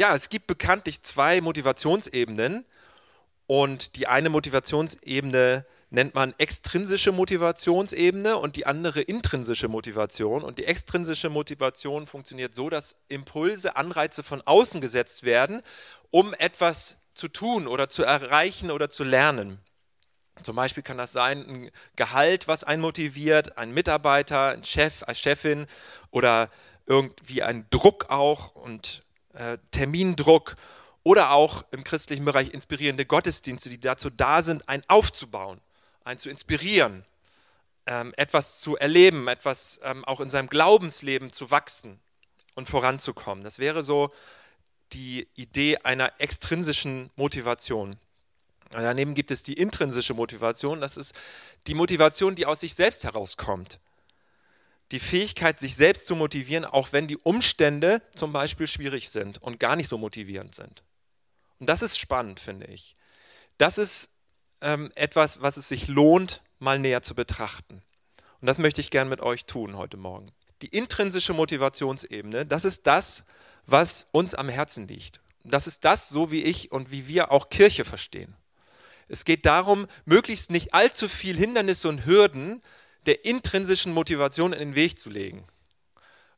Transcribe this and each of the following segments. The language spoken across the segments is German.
Ja, es gibt bekanntlich zwei Motivationsebenen und die eine Motivationsebene nennt man extrinsische Motivationsebene und die andere intrinsische Motivation. Und die extrinsische Motivation funktioniert so, dass Impulse, Anreize von außen gesetzt werden, um etwas zu tun oder zu erreichen oder zu lernen. Zum Beispiel kann das sein ein Gehalt, was einen motiviert, ein Mitarbeiter, ein Chef, eine Chefin oder irgendwie ein Druck auch und äh, Termindruck oder auch im christlichen Bereich inspirierende Gottesdienste, die dazu da sind, einen aufzubauen einen zu inspirieren, ähm, etwas zu erleben, etwas ähm, auch in seinem Glaubensleben zu wachsen und voranzukommen. Das wäre so die Idee einer extrinsischen Motivation. Daneben gibt es die intrinsische Motivation. Das ist die Motivation, die aus sich selbst herauskommt. Die Fähigkeit, sich selbst zu motivieren, auch wenn die Umstände zum Beispiel schwierig sind und gar nicht so motivierend sind. Und das ist spannend, finde ich. Das ist ähm, etwas, was es sich lohnt, mal näher zu betrachten. Und das möchte ich gern mit euch tun heute Morgen. Die intrinsische Motivationsebene, das ist das, was uns am Herzen liegt. Das ist das, so wie ich und wie wir auch Kirche verstehen. Es geht darum, möglichst nicht allzu viel Hindernisse und Hürden der intrinsischen Motivation in den Weg zu legen.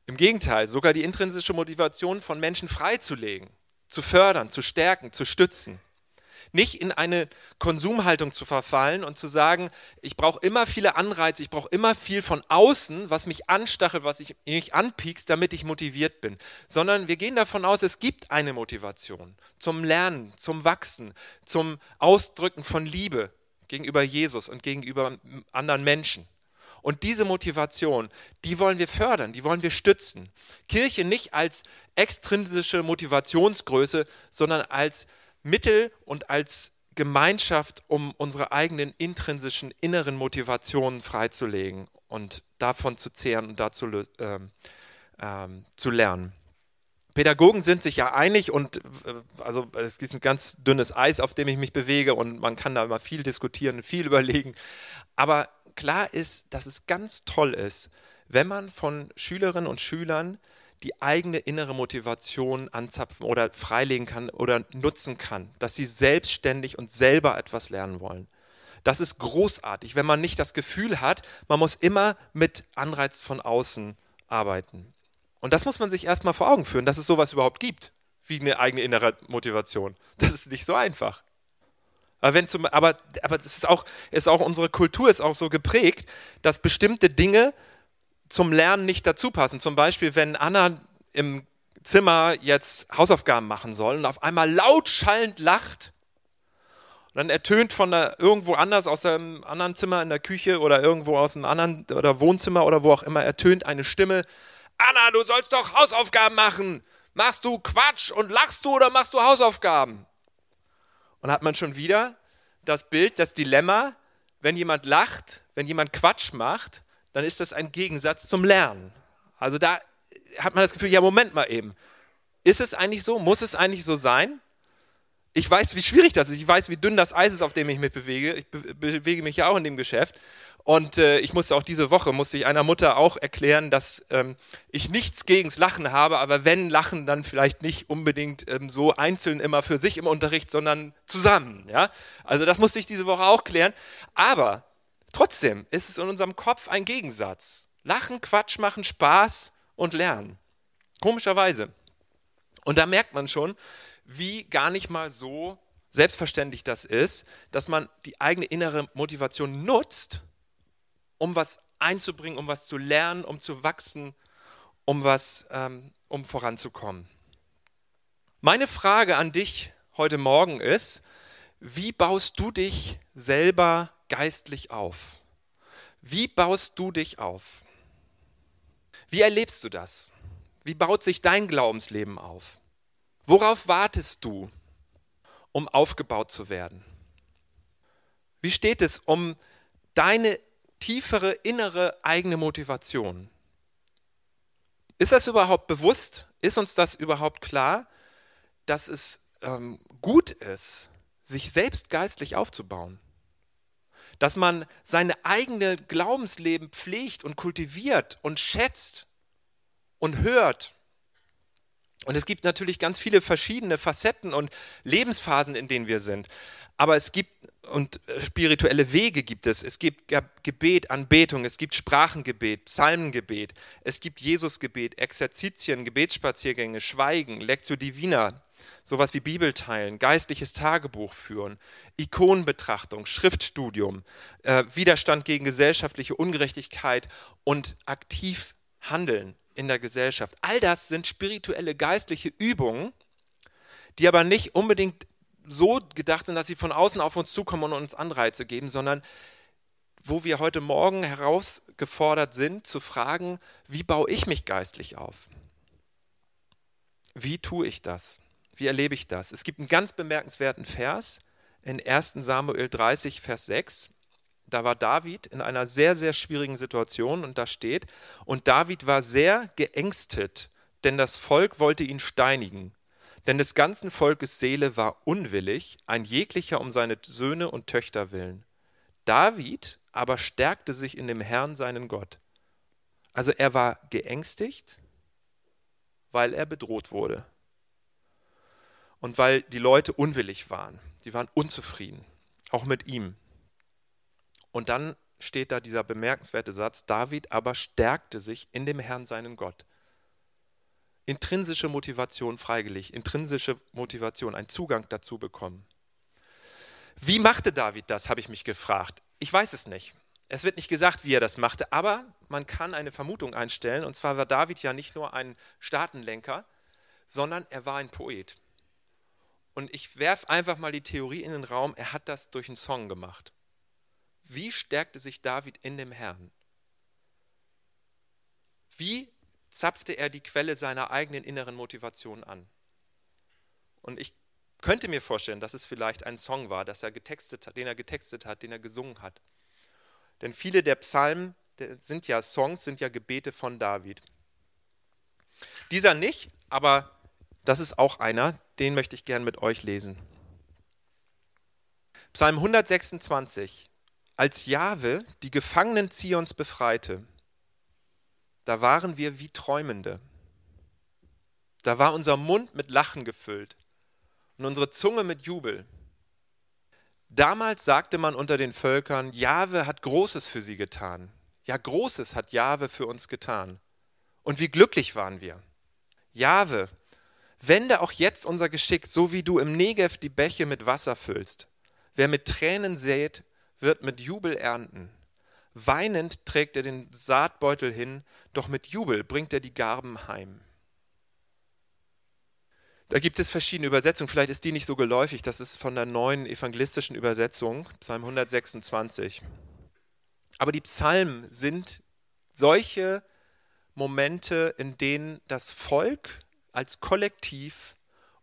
Im Gegenteil, sogar die intrinsische Motivation von Menschen freizulegen, zu fördern, zu stärken, zu stützen. Nicht in eine Konsumhaltung zu verfallen und zu sagen, ich brauche immer viele Anreize, ich brauche immer viel von außen, was mich anstachelt, was ich, mich anpiekst, damit ich motiviert bin. Sondern wir gehen davon aus, es gibt eine Motivation zum Lernen, zum Wachsen, zum Ausdrücken von Liebe gegenüber Jesus und gegenüber anderen Menschen. Und diese Motivation, die wollen wir fördern, die wollen wir stützen. Kirche nicht als extrinsische Motivationsgröße, sondern als Mittel und als Gemeinschaft, um unsere eigenen intrinsischen inneren Motivationen freizulegen und davon zu zehren und dazu ähm, ähm, zu lernen. Pädagogen sind sich ja einig und äh, also es ist ein ganz dünnes Eis, auf dem ich mich bewege und man kann da immer viel diskutieren, viel überlegen. Aber klar ist, dass es ganz toll ist, wenn man von Schülerinnen und Schülern die eigene innere Motivation anzapfen oder freilegen kann oder nutzen kann, dass sie selbstständig und selber etwas lernen wollen. Das ist großartig, wenn man nicht das Gefühl hat, man muss immer mit Anreiz von außen arbeiten. Und das muss man sich erstmal vor Augen führen, dass es sowas überhaupt gibt, wie eine eigene innere Motivation. Das ist nicht so einfach. Aber, wenn zum, aber, aber es ist auch, ist auch unsere Kultur ist auch so geprägt, dass bestimmte Dinge zum Lernen nicht dazu passen. Zum Beispiel, wenn Anna im Zimmer jetzt Hausaufgaben machen soll und auf einmal laut schallend lacht dann ertönt von der, irgendwo anders aus einem anderen Zimmer in der Küche oder irgendwo aus einem anderen oder Wohnzimmer oder wo auch immer ertönt eine Stimme: Anna, du sollst doch Hausaufgaben machen. Machst du Quatsch und lachst du oder machst du Hausaufgaben? Und hat man schon wieder das Bild, das Dilemma, wenn jemand lacht, wenn jemand Quatsch macht, dann ist das ein Gegensatz zum Lernen. Also da hat man das Gefühl, ja, Moment mal eben. Ist es eigentlich so? Muss es eigentlich so sein? Ich weiß, wie schwierig das ist. Ich weiß, wie dünn das Eis ist, auf dem ich mich bewege. Ich be bewege mich ja auch in dem Geschäft. Und äh, ich musste auch diese Woche, musste ich einer Mutter auch erklären, dass ähm, ich nichts gegens Lachen habe, aber wenn Lachen, dann vielleicht nicht unbedingt ähm, so einzeln immer für sich im Unterricht, sondern zusammen. Ja? Also das musste ich diese Woche auch klären. Aber Trotzdem ist es in unserem Kopf ein Gegensatz. Lachen, Quatsch machen, Spaß und Lernen. Komischerweise. Und da merkt man schon, wie gar nicht mal so selbstverständlich das ist, dass man die eigene innere Motivation nutzt, um was einzubringen, um was zu lernen, um zu wachsen, um was, ähm, um voranzukommen. Meine Frage an dich heute Morgen ist, wie baust du dich selber geistlich auf? Wie baust du dich auf? Wie erlebst du das? Wie baut sich dein Glaubensleben auf? Worauf wartest du, um aufgebaut zu werden? Wie steht es um deine tiefere innere eigene Motivation? Ist das überhaupt bewusst? Ist uns das überhaupt klar, dass es ähm, gut ist, sich selbst geistlich aufzubauen? dass man seine eigene Glaubensleben pflegt und kultiviert und schätzt und hört Und es gibt natürlich ganz viele verschiedene Facetten und Lebensphasen, in denen wir sind. Aber es gibt, und äh, spirituelle Wege gibt es. Es gibt Gebet, Anbetung, es gibt Sprachengebet, Psalmengebet, es gibt Jesusgebet, Exerzitien, Gebetsspaziergänge, Schweigen, Lectio Divina, sowas wie Bibelteilen, geistliches Tagebuch führen, Ikonenbetrachtung, Schriftstudium, äh, Widerstand gegen gesellschaftliche Ungerechtigkeit und aktiv handeln in der Gesellschaft. All das sind spirituelle, geistliche Übungen, die aber nicht unbedingt so gedacht sind, dass sie von außen auf uns zukommen und uns Anreize geben, sondern wo wir heute Morgen herausgefordert sind, zu fragen, wie baue ich mich geistlich auf? Wie tue ich das? Wie erlebe ich das? Es gibt einen ganz bemerkenswerten Vers in 1 Samuel 30, Vers 6. Da war David in einer sehr, sehr schwierigen Situation und da steht, und David war sehr geängstet, denn das Volk wollte ihn steinigen. Denn des ganzen Volkes Seele war unwillig, ein jeglicher um seine Söhne und Töchter willen. David aber stärkte sich in dem Herrn seinen Gott. Also er war geängstigt, weil er bedroht wurde. Und weil die Leute unwillig waren. Die waren unzufrieden, auch mit ihm. Und dann steht da dieser bemerkenswerte Satz, David aber stärkte sich in dem Herrn seinen Gott intrinsische Motivation freigelegt, intrinsische Motivation, einen Zugang dazu bekommen. Wie machte David das, habe ich mich gefragt. Ich weiß es nicht. Es wird nicht gesagt, wie er das machte, aber man kann eine Vermutung einstellen. Und zwar war David ja nicht nur ein Staatenlenker, sondern er war ein Poet. Und ich werfe einfach mal die Theorie in den Raum, er hat das durch einen Song gemacht. Wie stärkte sich David in dem Herrn? Wie zapfte er die Quelle seiner eigenen inneren Motivation an. Und ich könnte mir vorstellen, dass es vielleicht ein Song war, dass er getextet den er getextet hat, den er gesungen hat. Denn viele der Psalmen sind ja Songs, sind ja Gebete von David. Dieser nicht, aber das ist auch einer, den möchte ich gern mit euch lesen. Psalm 126. Als Jahwe die Gefangenen Zions befreite, da waren wir wie Träumende. Da war unser Mund mit Lachen gefüllt und unsere Zunge mit Jubel. Damals sagte man unter den Völkern, Jahwe hat Großes für sie getan. Ja, Großes hat Jahwe für uns getan. Und wie glücklich waren wir. Jahwe, wende auch jetzt unser Geschick, so wie du im Negev die Bäche mit Wasser füllst. Wer mit Tränen sät, wird mit Jubel ernten. Weinend trägt er den Saatbeutel hin, doch mit Jubel bringt er die Garben heim. Da gibt es verschiedene Übersetzungen, vielleicht ist die nicht so geläufig, das ist von der neuen evangelistischen Übersetzung, Psalm 126. Aber die Psalmen sind solche Momente, in denen das Volk als Kollektiv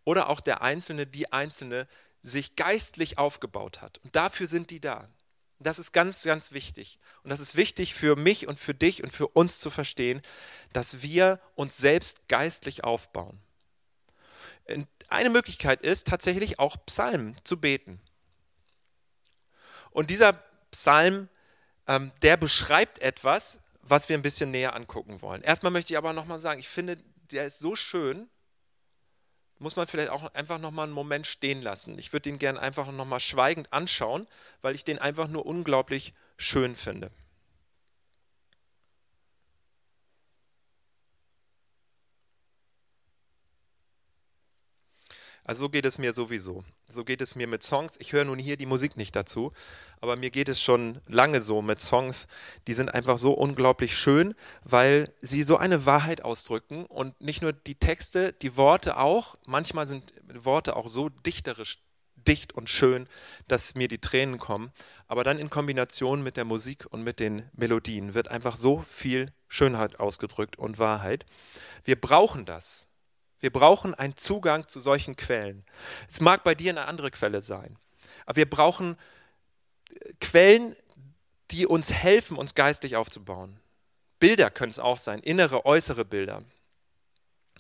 oder auch der Einzelne, die Einzelne, sich geistlich aufgebaut hat. Und dafür sind die da. Das ist ganz, ganz wichtig. Und das ist wichtig für mich und für dich und für uns zu verstehen, dass wir uns selbst geistlich aufbauen. Eine Möglichkeit ist tatsächlich auch Psalmen zu beten. Und dieser Psalm, ähm, der beschreibt etwas, was wir ein bisschen näher angucken wollen. Erstmal möchte ich aber nochmal sagen, ich finde, der ist so schön, muss man vielleicht auch einfach nochmal einen Moment stehen lassen. Ich würde ihn gerne einfach nochmal schweigend anschauen, weil ich den einfach nur unglaublich schön finde. Also so geht es mir sowieso. So geht es mir mit Songs. Ich höre nun hier die Musik nicht dazu, aber mir geht es schon lange so mit Songs, die sind einfach so unglaublich schön, weil sie so eine Wahrheit ausdrücken und nicht nur die Texte, die Worte auch. Manchmal sind Worte auch so dichterisch dicht und schön, dass mir die Tränen kommen. Aber dann in Kombination mit der Musik und mit den Melodien wird einfach so viel Schönheit ausgedrückt und Wahrheit. Wir brauchen das. Wir brauchen einen Zugang zu solchen Quellen. Es mag bei dir eine andere Quelle sein, aber wir brauchen äh, Quellen, die uns helfen, uns geistlich aufzubauen. Bilder können es auch sein, innere, äußere Bilder.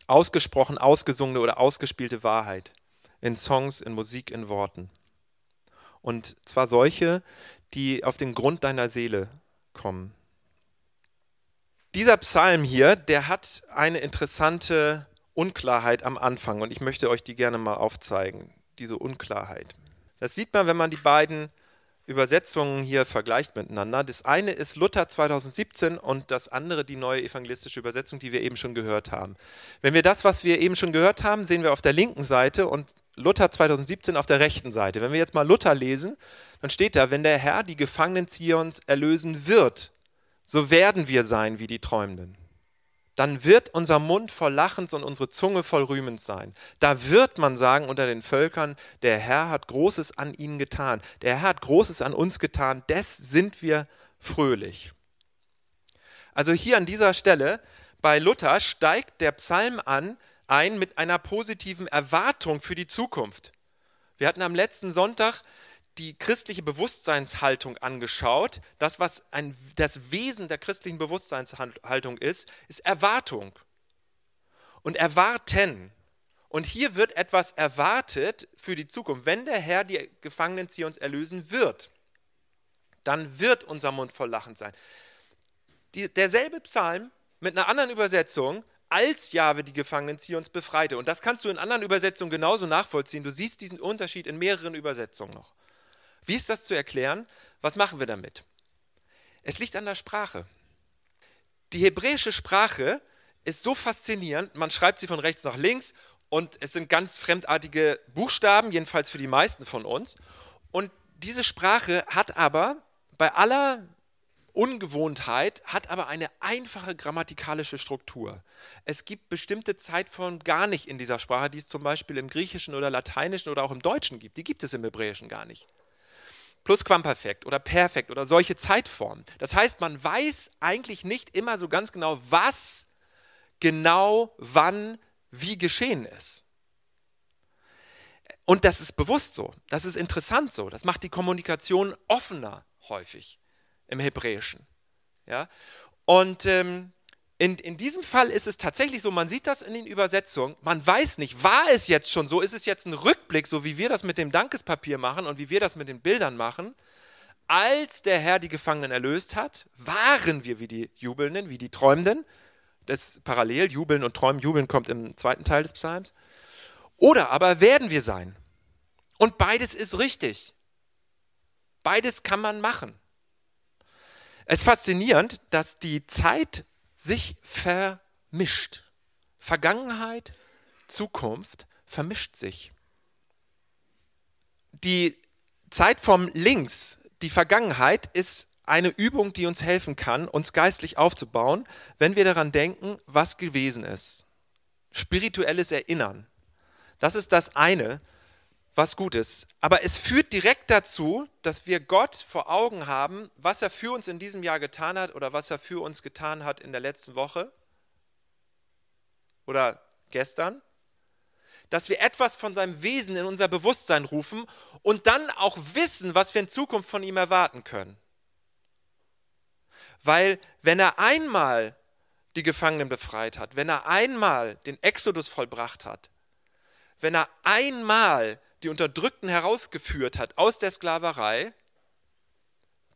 Ausgesprochen, ausgesungene oder ausgespielte Wahrheit in Songs, in Musik, in Worten. Und zwar solche, die auf den Grund deiner Seele kommen. Dieser Psalm hier, der hat eine interessante Unklarheit am Anfang und ich möchte euch die gerne mal aufzeigen, diese Unklarheit. Das sieht man, wenn man die beiden Übersetzungen hier vergleicht miteinander. Das eine ist Luther 2017 und das andere die neue evangelistische Übersetzung, die wir eben schon gehört haben. Wenn wir das, was wir eben schon gehört haben, sehen wir auf der linken Seite und Luther 2017 auf der rechten Seite. Wenn wir jetzt mal Luther lesen, dann steht da, wenn der Herr die Gefangenen Zions erlösen wird, so werden wir sein wie die Träumenden. Dann wird unser Mund voll Lachens und unsere Zunge voll Rühmens sein. Da wird man sagen unter den Völkern, der Herr hat Großes an ihnen getan. Der Herr hat Großes an uns getan, des sind wir fröhlich. Also hier an dieser Stelle bei Luther steigt der Psalm an, ein mit einer positiven Erwartung für die Zukunft. Wir hatten am letzten Sonntag die christliche Bewusstseinshaltung angeschaut. Das, was ein, das Wesen der christlichen Bewusstseinshaltung ist, ist Erwartung und Erwarten. Und hier wird etwas erwartet für die Zukunft. Wenn der Herr die Gefangenen Zions erlösen wird, dann wird unser Mund voll Lachen sein. Die, derselbe Psalm mit einer anderen Übersetzung als Jahwe die Gefangenen Zions befreite. Und das kannst du in anderen Übersetzungen genauso nachvollziehen. Du siehst diesen Unterschied in mehreren Übersetzungen noch. Wie ist das zu erklären? Was machen wir damit? Es liegt an der Sprache. Die hebräische Sprache ist so faszinierend, man schreibt sie von rechts nach links und es sind ganz fremdartige Buchstaben, jedenfalls für die meisten von uns. Und diese Sprache hat aber bei aller Ungewohntheit, hat aber eine einfache grammatikalische Struktur. Es gibt bestimmte Zeitformen gar nicht in dieser Sprache, die es zum Beispiel im Griechischen oder Lateinischen oder auch im Deutschen gibt. Die gibt es im Hebräischen gar nicht. Plusquamperfekt oder Perfekt oder solche Zeitformen. Das heißt, man weiß eigentlich nicht immer so ganz genau, was genau, wann, wie geschehen ist. Und das ist bewusst so, das ist interessant so, das macht die Kommunikation offener häufig im Hebräischen. Ja? Und ähm, in, in diesem Fall ist es tatsächlich so, man sieht das in den Übersetzungen, man weiß nicht, war es jetzt schon so, ist es jetzt ein Rückblick, so wie wir das mit dem Dankespapier machen und wie wir das mit den Bildern machen. Als der Herr die Gefangenen erlöst hat, waren wir wie die Jubelnden, wie die Träumenden. Das parallel, Jubeln und Träumen. Jubeln kommt im zweiten Teil des Psalms. Oder aber werden wir sein. Und beides ist richtig. Beides kann man machen. Es ist faszinierend, dass die Zeit sich vermischt. Vergangenheit, Zukunft vermischt sich. Die Zeit vom Links, die Vergangenheit, ist eine Übung, die uns helfen kann, uns geistlich aufzubauen, wenn wir daran denken, was gewesen ist. Spirituelles Erinnern. Das ist das eine, was gut ist. Aber es führt direkt dazu, dass wir Gott vor Augen haben, was er für uns in diesem Jahr getan hat oder was er für uns getan hat in der letzten Woche oder gestern. Dass wir etwas von seinem Wesen in unser Bewusstsein rufen und dann auch wissen, was wir in Zukunft von ihm erwarten können. Weil wenn er einmal die Gefangenen befreit hat, wenn er einmal den Exodus vollbracht hat, wenn er einmal die Unterdrückten herausgeführt hat aus der Sklaverei,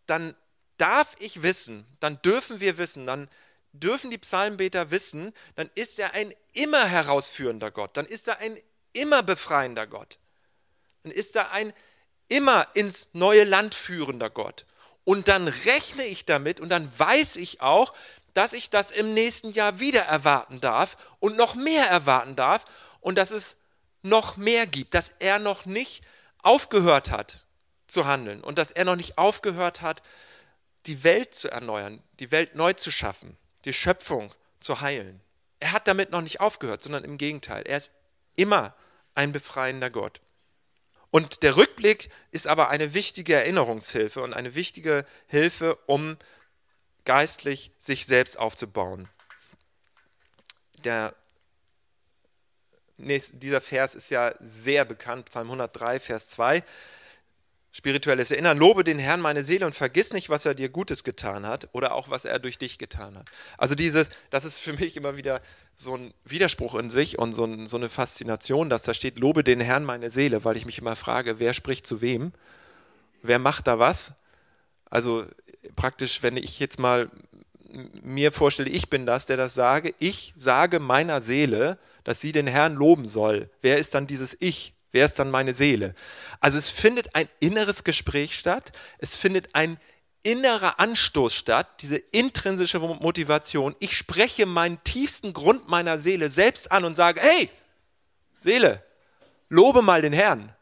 dann darf ich wissen, dann dürfen wir wissen, dann dürfen die Psalmbeter wissen, dann ist er ein immer herausführender Gott, dann ist er ein immer befreiender Gott, dann ist er ein immer ins neue Land führender Gott. Und dann rechne ich damit und dann weiß ich auch, dass ich das im nächsten Jahr wieder erwarten darf und noch mehr erwarten darf und dass es noch mehr gibt, dass er noch nicht aufgehört hat zu handeln und dass er noch nicht aufgehört hat, die Welt zu erneuern, die Welt neu zu schaffen, die Schöpfung zu heilen. Er hat damit noch nicht aufgehört, sondern im Gegenteil. Er ist immer ein befreiender Gott. Und der Rückblick ist aber eine wichtige Erinnerungshilfe und eine wichtige Hilfe, um geistlich sich selbst aufzubauen. Der dieser Vers ist ja sehr bekannt, Psalm 103, Vers 2. Spirituelles Erinnern, lobe den Herrn meine Seele und vergiss nicht, was er dir Gutes getan hat oder auch, was er durch dich getan hat. Also dieses, das ist für mich immer wieder so ein Widerspruch in sich und so, ein, so eine Faszination, dass da steht, lobe den Herrn meine Seele, weil ich mich immer frage, wer spricht zu wem? Wer macht da was? Also praktisch, wenn ich jetzt mal mir vorstelle, ich bin das, der das sage, ich sage meiner Seele, dass sie den Herrn loben soll. Wer ist dann dieses Ich? Wer ist dann meine Seele? Also es findet ein inneres Gespräch statt, es findet ein innerer Anstoß statt, diese intrinsische Motivation. Ich spreche meinen tiefsten Grund meiner Seele selbst an und sage, hey, Seele, lobe mal den Herrn.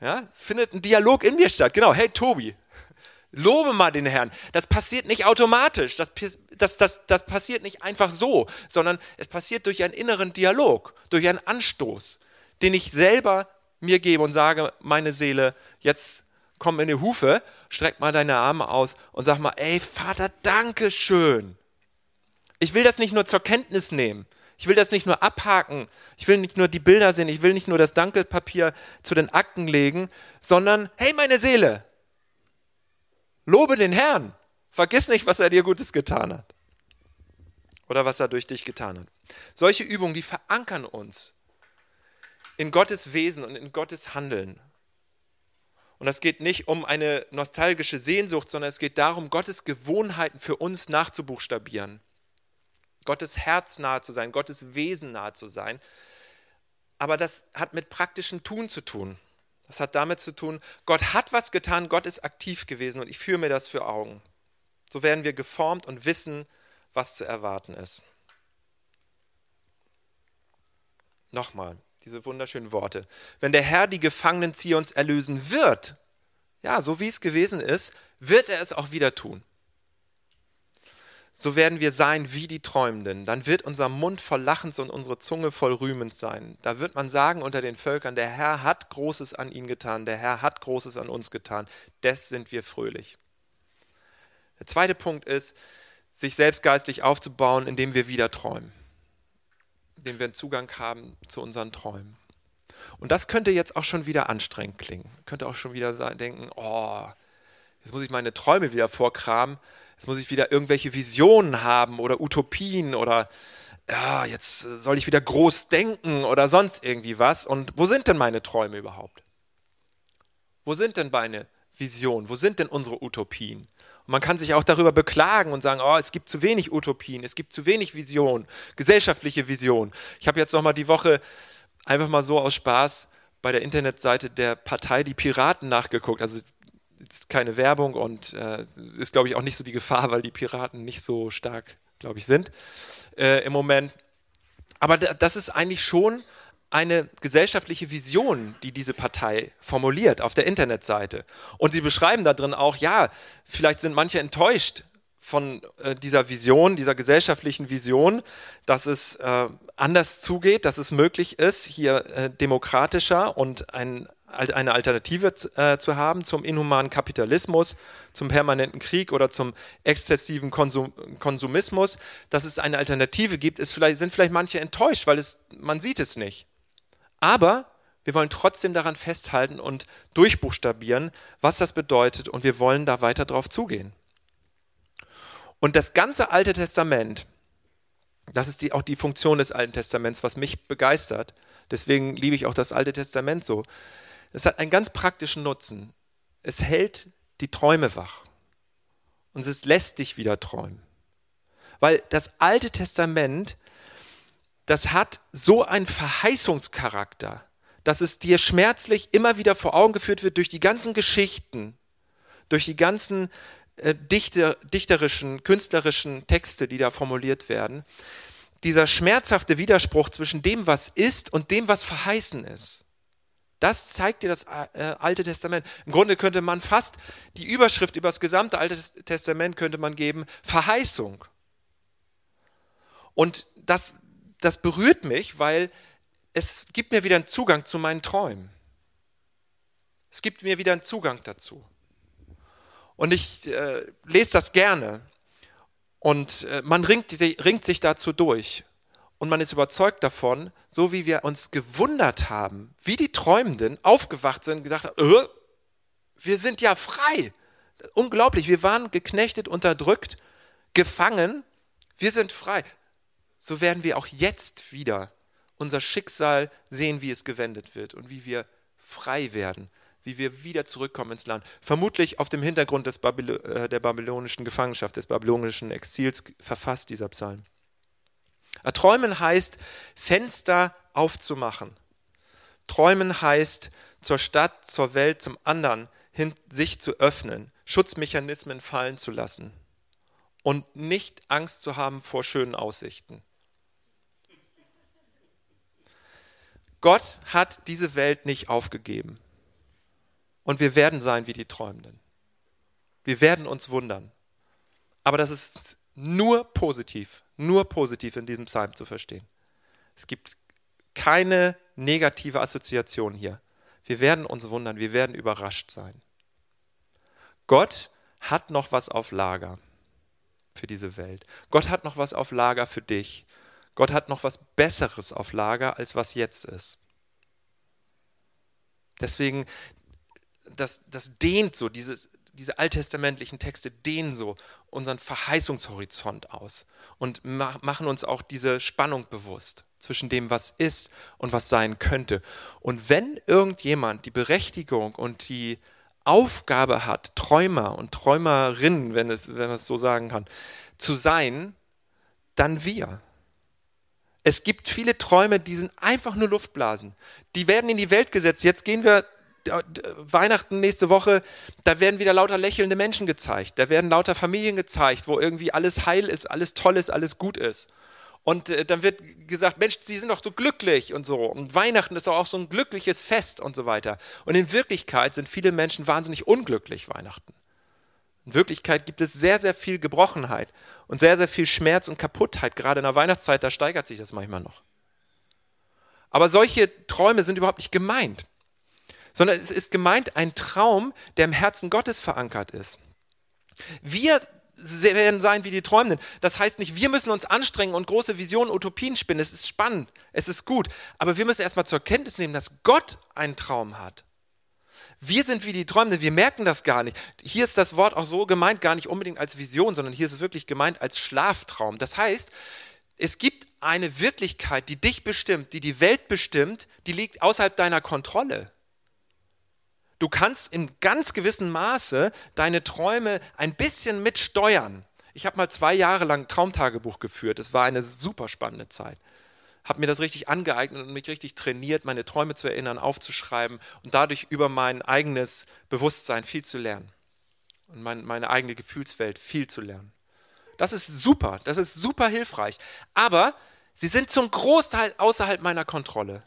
Ja, es findet ein Dialog in mir statt. Genau, hey Tobi, lobe mal den Herrn. Das passiert nicht automatisch, das, das, das, das passiert nicht einfach so, sondern es passiert durch einen inneren Dialog, durch einen Anstoß, den ich selber mir gebe und sage, meine Seele, jetzt komm in die Hufe, streck mal deine Arme aus und sag mal, ey Vater, danke schön. Ich will das nicht nur zur Kenntnis nehmen. Ich will das nicht nur abhaken. Ich will nicht nur die Bilder sehen. Ich will nicht nur das Dankepapier zu den Akten legen, sondern, hey meine Seele, lobe den Herrn. Vergiss nicht, was er dir Gutes getan hat. Oder was er durch dich getan hat. Solche Übungen, die verankern uns in Gottes Wesen und in Gottes Handeln. Und es geht nicht um eine nostalgische Sehnsucht, sondern es geht darum, Gottes Gewohnheiten für uns nachzubuchstabieren. Gottes Herz nahe zu sein, Gottes Wesen nahe zu sein. Aber das hat mit praktischem Tun zu tun. Das hat damit zu tun, Gott hat was getan, Gott ist aktiv gewesen und ich führe mir das für Augen. So werden wir geformt und wissen, was zu erwarten ist. Nochmal, diese wunderschönen Worte. Wenn der Herr die Gefangenen Zions erlösen wird, ja, so wie es gewesen ist, wird er es auch wieder tun. So werden wir sein wie die Träumenden. Dann wird unser Mund voll Lachens und unsere Zunge voll Rühmens sein. Da wird man sagen unter den Völkern, der Herr hat Großes an ihnen getan, der Herr hat Großes an uns getan. Des sind wir fröhlich. Der zweite Punkt ist, sich selbst geistlich aufzubauen, indem wir wieder träumen dem wir einen Zugang haben zu unseren Träumen. Und das könnte jetzt auch schon wieder anstrengend klingen. Könnte auch schon wieder denken, oh, jetzt muss ich meine Träume wieder vorkramen, jetzt muss ich wieder irgendwelche Visionen haben oder Utopien oder ja, jetzt soll ich wieder groß denken oder sonst irgendwie was. Und wo sind denn meine Träume überhaupt? Wo sind denn meine Visionen? Wo sind denn unsere Utopien? Und man kann sich auch darüber beklagen und sagen, oh, es gibt zu wenig Utopien, es gibt zu wenig Vision, gesellschaftliche Vision. Ich habe jetzt noch mal die Woche einfach mal so aus Spaß bei der Internetseite der Partei Die Piraten nachgeguckt. Also ist keine Werbung und äh, ist, glaube ich, auch nicht so die Gefahr, weil die Piraten nicht so stark, glaube ich, sind äh, im Moment. Aber das ist eigentlich schon eine gesellschaftliche Vision, die diese Partei formuliert auf der Internetseite. Und sie beschreiben da drin auch, ja, vielleicht sind manche enttäuscht von äh, dieser Vision, dieser gesellschaftlichen Vision, dass es äh, anders zugeht, dass es möglich ist, hier äh, demokratischer und ein, eine Alternative äh, zu haben zum inhumanen Kapitalismus, zum permanenten Krieg oder zum exzessiven Konsum Konsumismus, dass es eine Alternative gibt, ist vielleicht, sind vielleicht manche enttäuscht, weil es, man sieht es nicht. Aber wir wollen trotzdem daran festhalten und durchbuchstabieren, was das bedeutet und wir wollen da weiter drauf zugehen. Und das ganze Alte Testament, das ist die, auch die Funktion des Alten Testaments, was mich begeistert. Deswegen liebe ich auch das Alte Testament so. Es hat einen ganz praktischen Nutzen. Es hält die Träume wach. Und es lässt dich wieder träumen. Weil das Alte Testament das hat so einen Verheißungscharakter, dass es dir schmerzlich immer wieder vor Augen geführt wird durch die ganzen Geschichten, durch die ganzen äh, dichter, dichterischen, künstlerischen Texte, die da formuliert werden. Dieser schmerzhafte Widerspruch zwischen dem, was ist und dem, was verheißen ist. Das zeigt dir das äh, Alte Testament. Im Grunde könnte man fast die Überschrift über das gesamte Alte Testament könnte man geben, Verheißung. Und das das berührt mich, weil es gibt mir wieder einen Zugang zu meinen Träumen. Es gibt mir wieder einen Zugang dazu. Und ich äh, lese das gerne. Und äh, man ringt, ringt sich dazu durch. Und man ist überzeugt davon, so wie wir uns gewundert haben, wie die Träumenden aufgewacht sind und gesagt haben, äh, wir sind ja frei. Unglaublich, wir waren geknechtet, unterdrückt, gefangen, wir sind frei so werden wir auch jetzt wieder unser Schicksal sehen, wie es gewendet wird und wie wir frei werden, wie wir wieder zurückkommen ins Land. Vermutlich auf dem Hintergrund Babylo äh, der babylonischen Gefangenschaft, des babylonischen Exils verfasst dieser Psalm. Träumen heißt, Fenster aufzumachen. Träumen heißt, zur Stadt, zur Welt, zum anderen hin, sich zu öffnen, Schutzmechanismen fallen zu lassen und nicht Angst zu haben vor schönen Aussichten. Gott hat diese Welt nicht aufgegeben. Und wir werden sein wie die Träumenden. Wir werden uns wundern. Aber das ist nur positiv, nur positiv in diesem Psalm zu verstehen. Es gibt keine negative Assoziation hier. Wir werden uns wundern, wir werden überrascht sein. Gott hat noch was auf Lager für diese Welt. Gott hat noch was auf Lager für dich. Gott hat noch was Besseres auf Lager, als was jetzt ist. Deswegen, das, das dehnt so, dieses, diese alttestamentlichen Texte dehnen so unseren Verheißungshorizont aus und machen uns auch diese Spannung bewusst zwischen dem, was ist und was sein könnte. Und wenn irgendjemand die Berechtigung und die Aufgabe hat, Träumer und Träumerinnen, wenn, wenn man es so sagen kann, zu sein, dann wir. Es gibt viele Träume, die sind einfach nur Luftblasen. Die werden in die Welt gesetzt. Jetzt gehen wir Weihnachten nächste Woche, da werden wieder lauter lächelnde Menschen gezeigt. Da werden lauter Familien gezeigt, wo irgendwie alles heil ist, alles toll ist, alles gut ist. Und äh, dann wird gesagt, Mensch, sie sind doch so glücklich und so. Und Weihnachten ist auch so ein glückliches Fest und so weiter. Und in Wirklichkeit sind viele Menschen wahnsinnig unglücklich Weihnachten. In Wirklichkeit gibt es sehr, sehr viel Gebrochenheit und sehr, sehr viel Schmerz und Kaputtheit. Gerade in der Weihnachtszeit, da steigert sich das manchmal noch. Aber solche Träume sind überhaupt nicht gemeint, sondern es ist gemeint ein Traum, der im Herzen Gottes verankert ist. Wir werden sein wie die Träumenden. Das heißt nicht, wir müssen uns anstrengen und große Visionen, Utopien spinnen. Es ist spannend, es ist gut. Aber wir müssen erstmal zur Kenntnis nehmen, dass Gott einen Traum hat. Wir sind wie die Träumenden, wir merken das gar nicht. Hier ist das Wort auch so gemeint, gar nicht unbedingt als Vision, sondern hier ist es wirklich gemeint als Schlaftraum. Das heißt, es gibt eine Wirklichkeit, die dich bestimmt, die die Welt bestimmt, die liegt außerhalb deiner Kontrolle. Du kannst in ganz gewissem Maße deine Träume ein bisschen mitsteuern. Ich habe mal zwei Jahre lang Traumtagebuch geführt. Es war eine super spannende Zeit habe mir das richtig angeeignet und mich richtig trainiert, meine Träume zu erinnern, aufzuschreiben und dadurch über mein eigenes Bewusstsein viel zu lernen und mein, meine eigene Gefühlswelt viel zu lernen. Das ist super, das ist super hilfreich. Aber sie sind zum Großteil außerhalb meiner Kontrolle.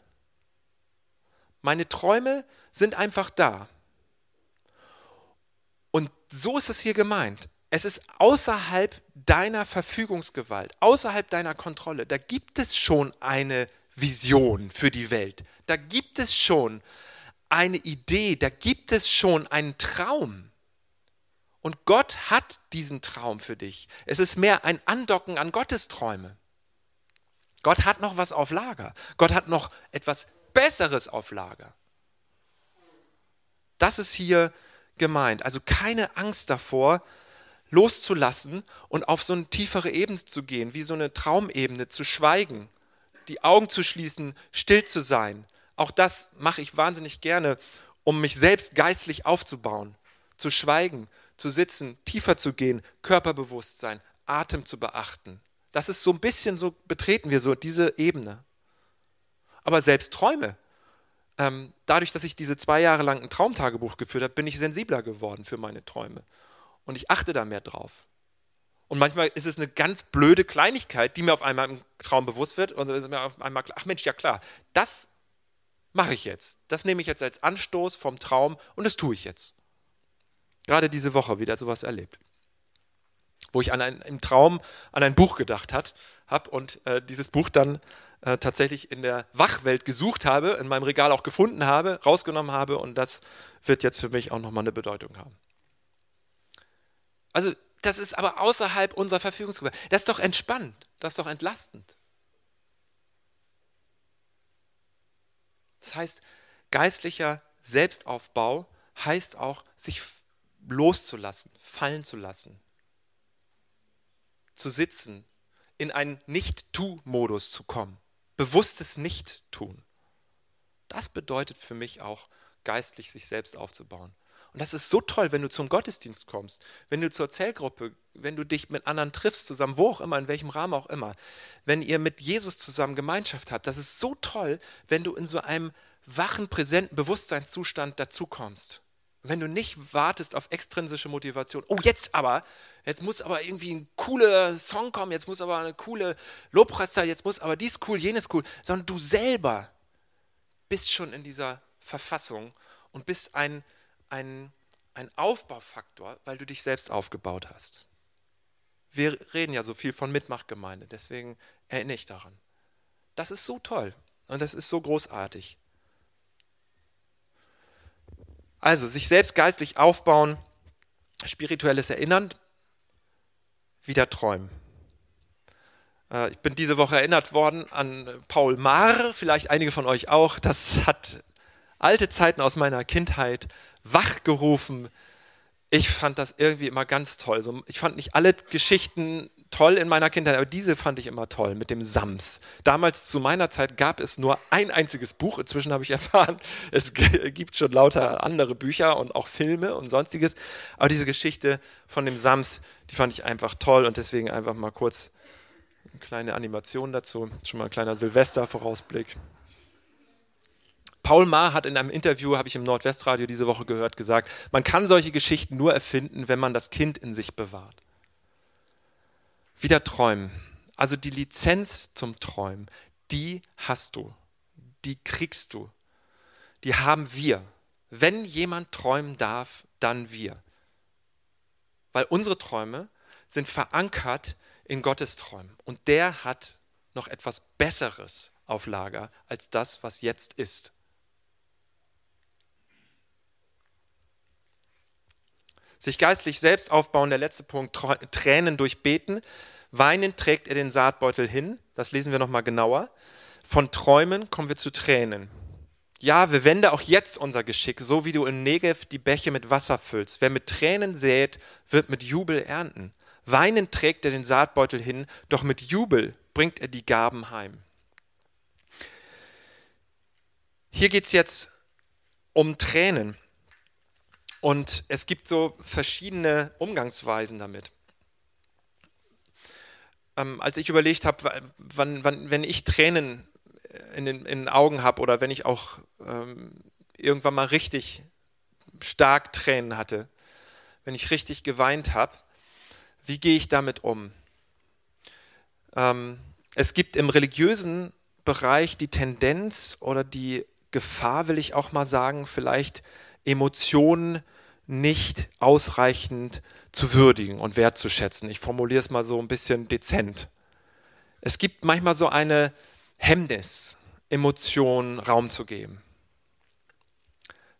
Meine Träume sind einfach da. Und so ist es hier gemeint. Es ist außerhalb deiner Verfügungsgewalt, außerhalb deiner Kontrolle. Da gibt es schon eine Vision für die Welt. Da gibt es schon eine Idee, da gibt es schon einen Traum. Und Gott hat diesen Traum für dich. Es ist mehr ein Andocken an Gottes Träume. Gott hat noch was auf Lager. Gott hat noch etwas Besseres auf Lager. Das ist hier gemeint. Also keine Angst davor, loszulassen und auf so eine tiefere Ebene zu gehen, wie so eine Traumebene, zu schweigen, die Augen zu schließen, still zu sein. Auch das mache ich wahnsinnig gerne, um mich selbst geistlich aufzubauen, zu schweigen, zu sitzen, tiefer zu gehen, Körperbewusstsein, Atem zu beachten. Das ist so ein bisschen so, betreten wir so diese Ebene. Aber selbst Träume, ähm, dadurch, dass ich diese zwei Jahre lang ein Traumtagebuch geführt habe, bin ich sensibler geworden für meine Träume und ich achte da mehr drauf. Und manchmal ist es eine ganz blöde Kleinigkeit, die mir auf einmal im Traum bewusst wird und dann ist mir auf einmal klar, ach Mensch, ja klar, das mache ich jetzt. Das nehme ich jetzt als Anstoß vom Traum und das tue ich jetzt. Gerade diese Woche wieder sowas erlebt. Wo ich an ein, im Traum an ein Buch gedacht habe und äh, dieses Buch dann äh, tatsächlich in der Wachwelt gesucht habe, in meinem Regal auch gefunden habe, rausgenommen habe und das wird jetzt für mich auch nochmal eine Bedeutung haben. Also das ist aber außerhalb unserer Verfügungsgewalt. Das ist doch entspannt, das ist doch entlastend. Das heißt, geistlicher Selbstaufbau heißt auch, sich loszulassen, fallen zu lassen, zu sitzen, in einen Nicht-Tu-Modus zu kommen, bewusstes Nicht-Tun. Das bedeutet für mich auch geistlich sich selbst aufzubauen. Und das ist so toll, wenn du zum Gottesdienst kommst, wenn du zur Zellgruppe, wenn du dich mit anderen triffst, zusammen, wo auch immer, in welchem Rahmen auch immer, wenn ihr mit Jesus zusammen Gemeinschaft habt. Das ist so toll, wenn du in so einem wachen, präsenten Bewusstseinszustand dazukommst. Wenn du nicht wartest auf extrinsische Motivation, oh, jetzt aber, jetzt muss aber irgendwie ein cooler Song kommen, jetzt muss aber eine coole Lobpreiszeit, jetzt muss aber dies cool, jenes cool, sondern du selber bist schon in dieser Verfassung und bist ein ein, ein Aufbaufaktor, weil du dich selbst aufgebaut hast. Wir reden ja so viel von Mitmachgemeinde, deswegen erinnere ich daran. Das ist so toll und das ist so großartig. Also sich selbst geistlich aufbauen, spirituelles Erinnern, wieder träumen. Äh, ich bin diese Woche erinnert worden an Paul Maar, vielleicht einige von euch auch. Das hat alte Zeiten aus meiner Kindheit wachgerufen. Ich fand das irgendwie immer ganz toll. ich fand nicht alle Geschichten toll in meiner Kindheit, aber diese fand ich immer toll mit dem Sams. Damals zu meiner Zeit gab es nur ein einziges Buch. Inzwischen habe ich erfahren, es gibt schon lauter andere Bücher und auch Filme und sonstiges. Aber diese Geschichte von dem Sams, die fand ich einfach toll und deswegen einfach mal kurz eine kleine Animation dazu. Schon mal ein kleiner Silvester-Vorausblick. Paul Maar hat in einem Interview, habe ich im Nordwestradio diese Woche gehört, gesagt, man kann solche Geschichten nur erfinden, wenn man das Kind in sich bewahrt. Wieder träumen. Also die Lizenz zum Träumen, die hast du, die kriegst du, die haben wir. Wenn jemand träumen darf, dann wir. Weil unsere Träume sind verankert in Gottes Träumen. Und der hat noch etwas Besseres auf Lager als das, was jetzt ist. Sich geistlich selbst aufbauen, der letzte Punkt, Tränen durch Beten. Weinen trägt er den Saatbeutel hin, das lesen wir nochmal genauer. Von Träumen kommen wir zu Tränen. Ja, wir wende auch jetzt unser Geschick, so wie du in Negev die Bäche mit Wasser füllst. Wer mit Tränen sät, wird mit Jubel ernten. Weinen trägt er den Saatbeutel hin, doch mit Jubel bringt er die Gaben heim. Hier geht es jetzt um Tränen. Und es gibt so verschiedene Umgangsweisen damit. Ähm, als ich überlegt habe, wann, wann, wenn ich Tränen in den, in den Augen habe oder wenn ich auch ähm, irgendwann mal richtig stark Tränen hatte, wenn ich richtig geweint habe, wie gehe ich damit um? Ähm, es gibt im religiösen Bereich die Tendenz oder die Gefahr, will ich auch mal sagen, vielleicht Emotionen nicht ausreichend zu würdigen und wertzuschätzen. Ich formuliere es mal so ein bisschen dezent. Es gibt manchmal so eine Hemmnis, Emotionen Raum zu geben.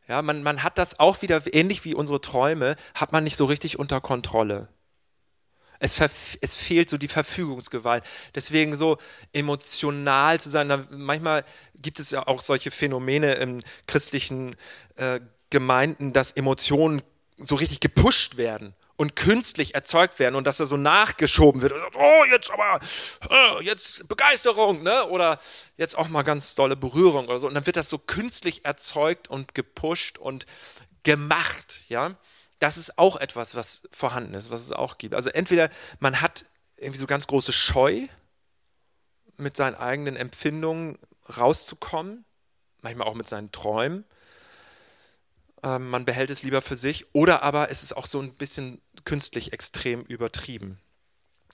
Ja, man, man hat das auch wieder, ähnlich wie unsere Träume, hat man nicht so richtig unter Kontrolle. Es, es, fehlt so die Verfügungsgewalt. Deswegen so emotional zu sein. manchmal gibt es ja auch solche Phänomene im christlichen äh, Gemeinden, dass Emotionen so richtig gepusht werden und künstlich erzeugt werden und dass er so nachgeschoben wird. Oh, jetzt aber, äh, jetzt Begeisterung, ne? oder jetzt auch mal ganz dolle Berührung oder so. Und dann wird das so künstlich erzeugt und gepusht und gemacht, ja. Das ist auch etwas, was vorhanden ist, was es auch gibt. Also entweder man hat irgendwie so ganz große Scheu, mit seinen eigenen Empfindungen rauszukommen, manchmal auch mit seinen Träumen ähm, man behält es lieber für sich, oder aber es ist auch so ein bisschen künstlich extrem übertrieben.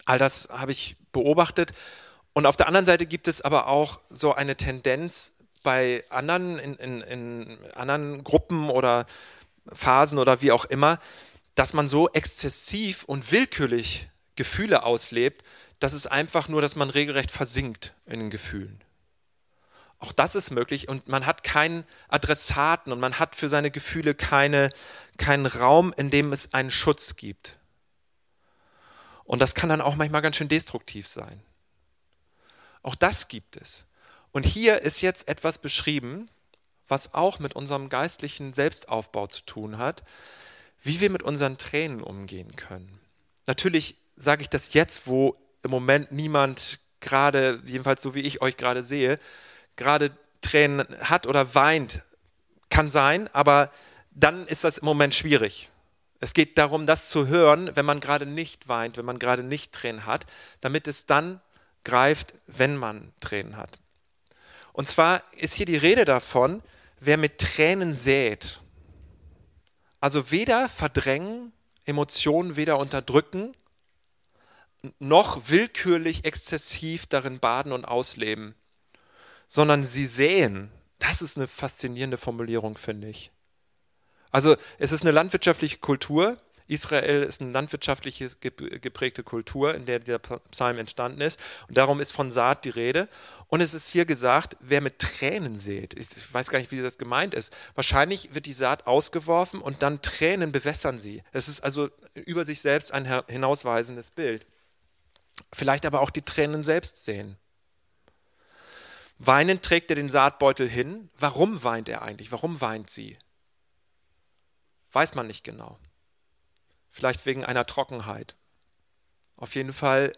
All das habe ich beobachtet. Und auf der anderen Seite gibt es aber auch so eine Tendenz bei anderen, in, in, in anderen Gruppen oder Phasen oder wie auch immer, dass man so exzessiv und willkürlich Gefühle auslebt, dass es einfach nur, dass man regelrecht versinkt in den Gefühlen. Auch das ist möglich und man hat keinen Adressaten und man hat für seine Gefühle keine, keinen Raum, in dem es einen Schutz gibt. Und das kann dann auch manchmal ganz schön destruktiv sein. Auch das gibt es. Und hier ist jetzt etwas beschrieben, was auch mit unserem geistlichen Selbstaufbau zu tun hat, wie wir mit unseren Tränen umgehen können. Natürlich sage ich das jetzt, wo im Moment niemand gerade, jedenfalls so wie ich euch gerade sehe, gerade Tränen hat oder weint, Kann sein, aber dann ist das im Moment schwierig. Es geht darum, das zu hören, wenn man gerade nicht weint, wenn man gerade nicht Tränen hat, damit es dann greift, wenn man Tränen hat. Und zwar ist hier die Rede davon, wer mit Tränen sät. Also weder verdrängen, Emotionen weder unterdrücken, noch willkürlich exzessiv darin baden und ausleben, sondern sie säen. Das ist eine faszinierende Formulierung, finde ich. Also es ist eine landwirtschaftliche Kultur. Israel ist eine landwirtschaftlich geprägte Kultur, in der der Psalm entstanden ist. Und darum ist von Saat die Rede. Und es ist hier gesagt, wer mit Tränen sät, ich weiß gar nicht, wie das gemeint ist. Wahrscheinlich wird die Saat ausgeworfen und dann Tränen bewässern sie. Es ist also über sich selbst ein hinausweisendes Bild. Vielleicht aber auch die Tränen selbst sehen. Weinend trägt er den Saatbeutel hin. Warum weint er eigentlich? Warum weint sie? Weiß man nicht genau. Vielleicht wegen einer Trockenheit. Auf jeden Fall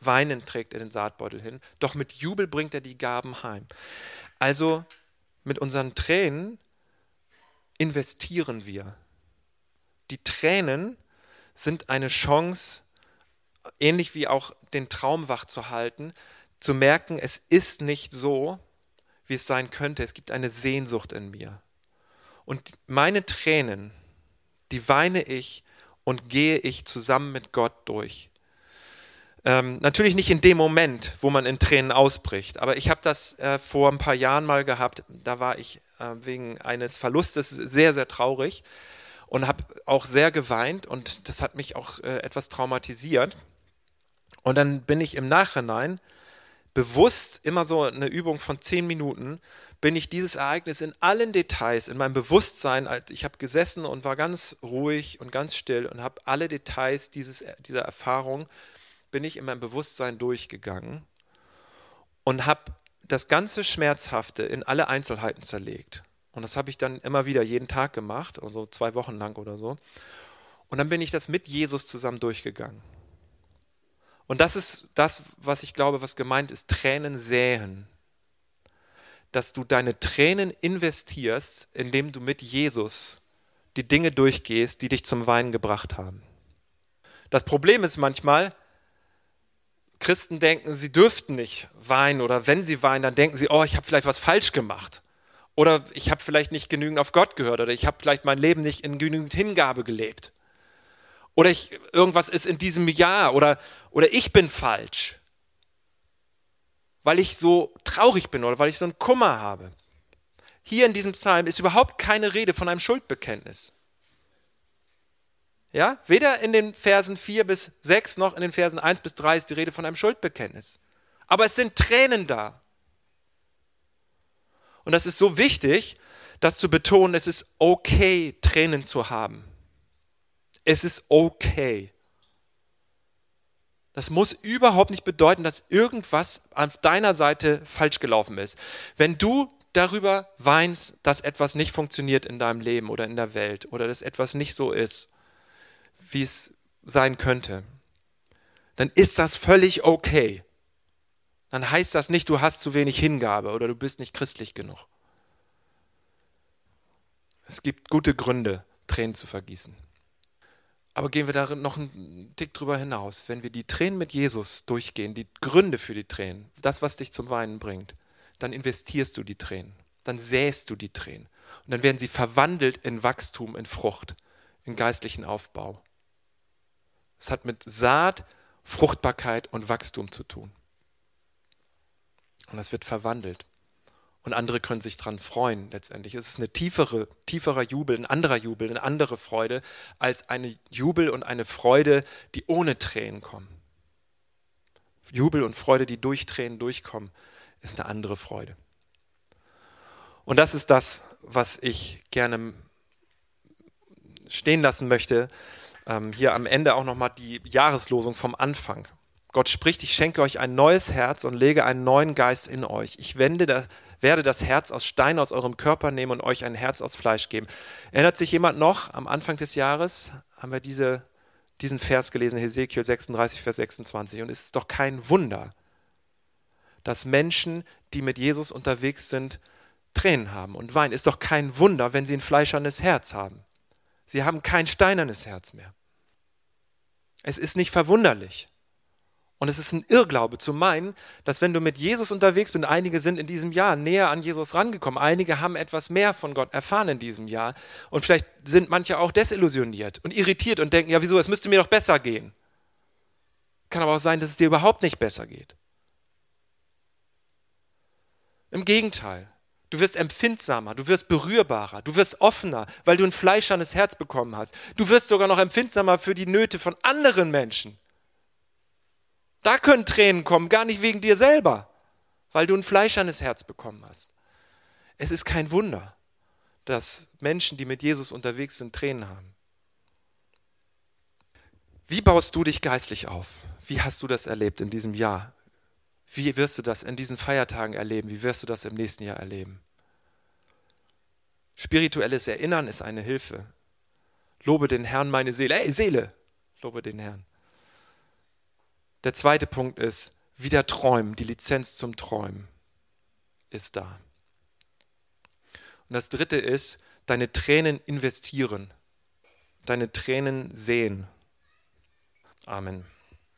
weinend trägt er den Saatbeutel hin. Doch mit Jubel bringt er die Gaben heim. Also mit unseren Tränen investieren wir. Die Tränen sind eine Chance, ähnlich wie auch den Traum wach zu halten, zu merken, es ist nicht so, wie es sein könnte. Es gibt eine Sehnsucht in mir. Und meine Tränen, die weine ich und gehe ich zusammen mit Gott durch. Ähm, natürlich nicht in dem Moment, wo man in Tränen ausbricht, aber ich habe das äh, vor ein paar Jahren mal gehabt. Da war ich äh, wegen eines Verlustes sehr, sehr traurig und habe auch sehr geweint und das hat mich auch äh, etwas traumatisiert. Und dann bin ich im Nachhinein bewusst immer so eine Übung von zehn Minuten, bin ich dieses Ereignis in allen Details, in meinem Bewusstsein, ich habe gesessen und war ganz ruhig und ganz still und habe alle Details dieses, dieser Erfahrung, bin ich in meinem Bewusstsein durchgegangen und habe das ganze Schmerzhafte in alle Einzelheiten zerlegt. Und das habe ich dann immer wieder jeden Tag gemacht, also zwei Wochen lang oder so. Und dann bin ich das mit Jesus zusammen durchgegangen. Und das ist das, was ich glaube, was gemeint ist, Tränen säen. Dass du deine Tränen investierst, indem du mit Jesus die Dinge durchgehst, die dich zum Weinen gebracht haben. Das Problem ist manchmal, Christen denken, sie dürften nicht weinen oder wenn sie weinen, dann denken sie, oh, ich habe vielleicht was falsch gemacht. Oder ich habe vielleicht nicht genügend auf Gott gehört oder ich habe vielleicht mein Leben nicht in genügend Hingabe gelebt. Oder ich, irgendwas ist in diesem Jahr oder, oder ich bin falsch, weil ich so traurig bin oder weil ich so einen Kummer habe. Hier in diesem Psalm ist überhaupt keine Rede von einem Schuldbekenntnis. Ja, weder in den Versen 4 bis 6 noch in den Versen 1 bis 3 ist die Rede von einem Schuldbekenntnis. Aber es sind Tränen da. Und das ist so wichtig, das zu betonen, es ist okay, Tränen zu haben. Es ist okay. Das muss überhaupt nicht bedeuten, dass irgendwas auf deiner Seite falsch gelaufen ist. Wenn du darüber weinst, dass etwas nicht funktioniert in deinem Leben oder in der Welt oder dass etwas nicht so ist, wie es sein könnte, dann ist das völlig okay. Dann heißt das nicht, du hast zu wenig Hingabe oder du bist nicht christlich genug. Es gibt gute Gründe, Tränen zu vergießen. Aber gehen wir da noch einen Tick drüber hinaus. Wenn wir die Tränen mit Jesus durchgehen, die Gründe für die Tränen, das, was dich zum Weinen bringt, dann investierst du die Tränen, dann säst du die Tränen. Und dann werden sie verwandelt in Wachstum, in Frucht, in geistlichen Aufbau. Es hat mit Saat, Fruchtbarkeit und Wachstum zu tun. Und das wird verwandelt und andere können sich daran freuen letztendlich. Es ist ein tiefere, tieferer Jubel, ein anderer Jubel, eine andere Freude als eine Jubel und eine Freude, die ohne Tränen kommen. Jubel und Freude, die durch Tränen durchkommen, ist eine andere Freude. Und das ist das, was ich gerne stehen lassen möchte. Ähm, hier am Ende auch nochmal die Jahreslosung vom Anfang. Gott spricht, ich schenke euch ein neues Herz und lege einen neuen Geist in euch. Ich wende das, werde das Herz aus Stein aus eurem Körper nehmen und euch ein Herz aus Fleisch geben. Erinnert sich jemand noch, am Anfang des Jahres haben wir diese, diesen Vers gelesen, Hesekiel 36, Vers 26. Und es ist doch kein Wunder, dass Menschen, die mit Jesus unterwegs sind, Tränen haben und weinen. Ist doch kein Wunder, wenn sie ein fleischernes Herz haben. Sie haben kein steinernes Herz mehr. Es ist nicht verwunderlich. Und es ist ein Irrglaube zu meinen, dass wenn du mit Jesus unterwegs bist, einige sind in diesem Jahr näher an Jesus rangekommen, einige haben etwas mehr von Gott erfahren in diesem Jahr und vielleicht sind manche auch desillusioniert und irritiert und denken, ja wieso, es müsste mir doch besser gehen. Kann aber auch sein, dass es dir überhaupt nicht besser geht. Im Gegenteil, du wirst empfindsamer, du wirst berührbarer, du wirst offener, weil du ein fleischernes Herz bekommen hast. Du wirst sogar noch empfindsamer für die Nöte von anderen Menschen. Da können Tränen kommen, gar nicht wegen dir selber, weil du ein fleischernes Herz bekommen hast. Es ist kein Wunder, dass Menschen, die mit Jesus unterwegs sind, Tränen haben. Wie baust du dich geistlich auf? Wie hast du das erlebt in diesem Jahr? Wie wirst du das in diesen Feiertagen erleben? Wie wirst du das im nächsten Jahr erleben? Spirituelles Erinnern ist eine Hilfe. Lobe den Herrn, meine Seele. Ey, Seele, lobe den Herrn. Der zweite Punkt ist, wieder träumen, die Lizenz zum Träumen ist da. Und das dritte ist, deine Tränen investieren, deine Tränen sehen. Amen.